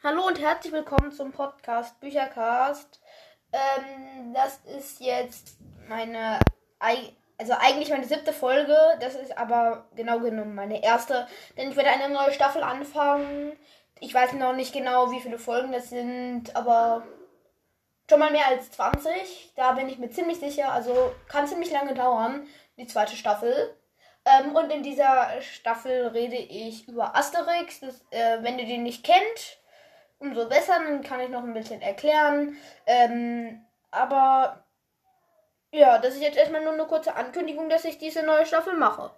Hallo und herzlich willkommen zum Podcast Büchercast. Ähm, das ist jetzt meine, also eigentlich meine siebte Folge. Das ist aber genau genommen meine erste, denn ich werde eine neue Staffel anfangen. Ich weiß noch nicht genau, wie viele Folgen das sind, aber schon mal mehr als 20. Da bin ich mir ziemlich sicher. Also kann ziemlich lange dauern, die zweite Staffel. Ähm, und in dieser Staffel rede ich über Asterix. Das, äh, wenn ihr den nicht kennt, umso besser, dann kann ich noch ein bisschen erklären. Ähm, aber ja, das ist jetzt erstmal nur eine kurze Ankündigung, dass ich diese neue Staffel mache.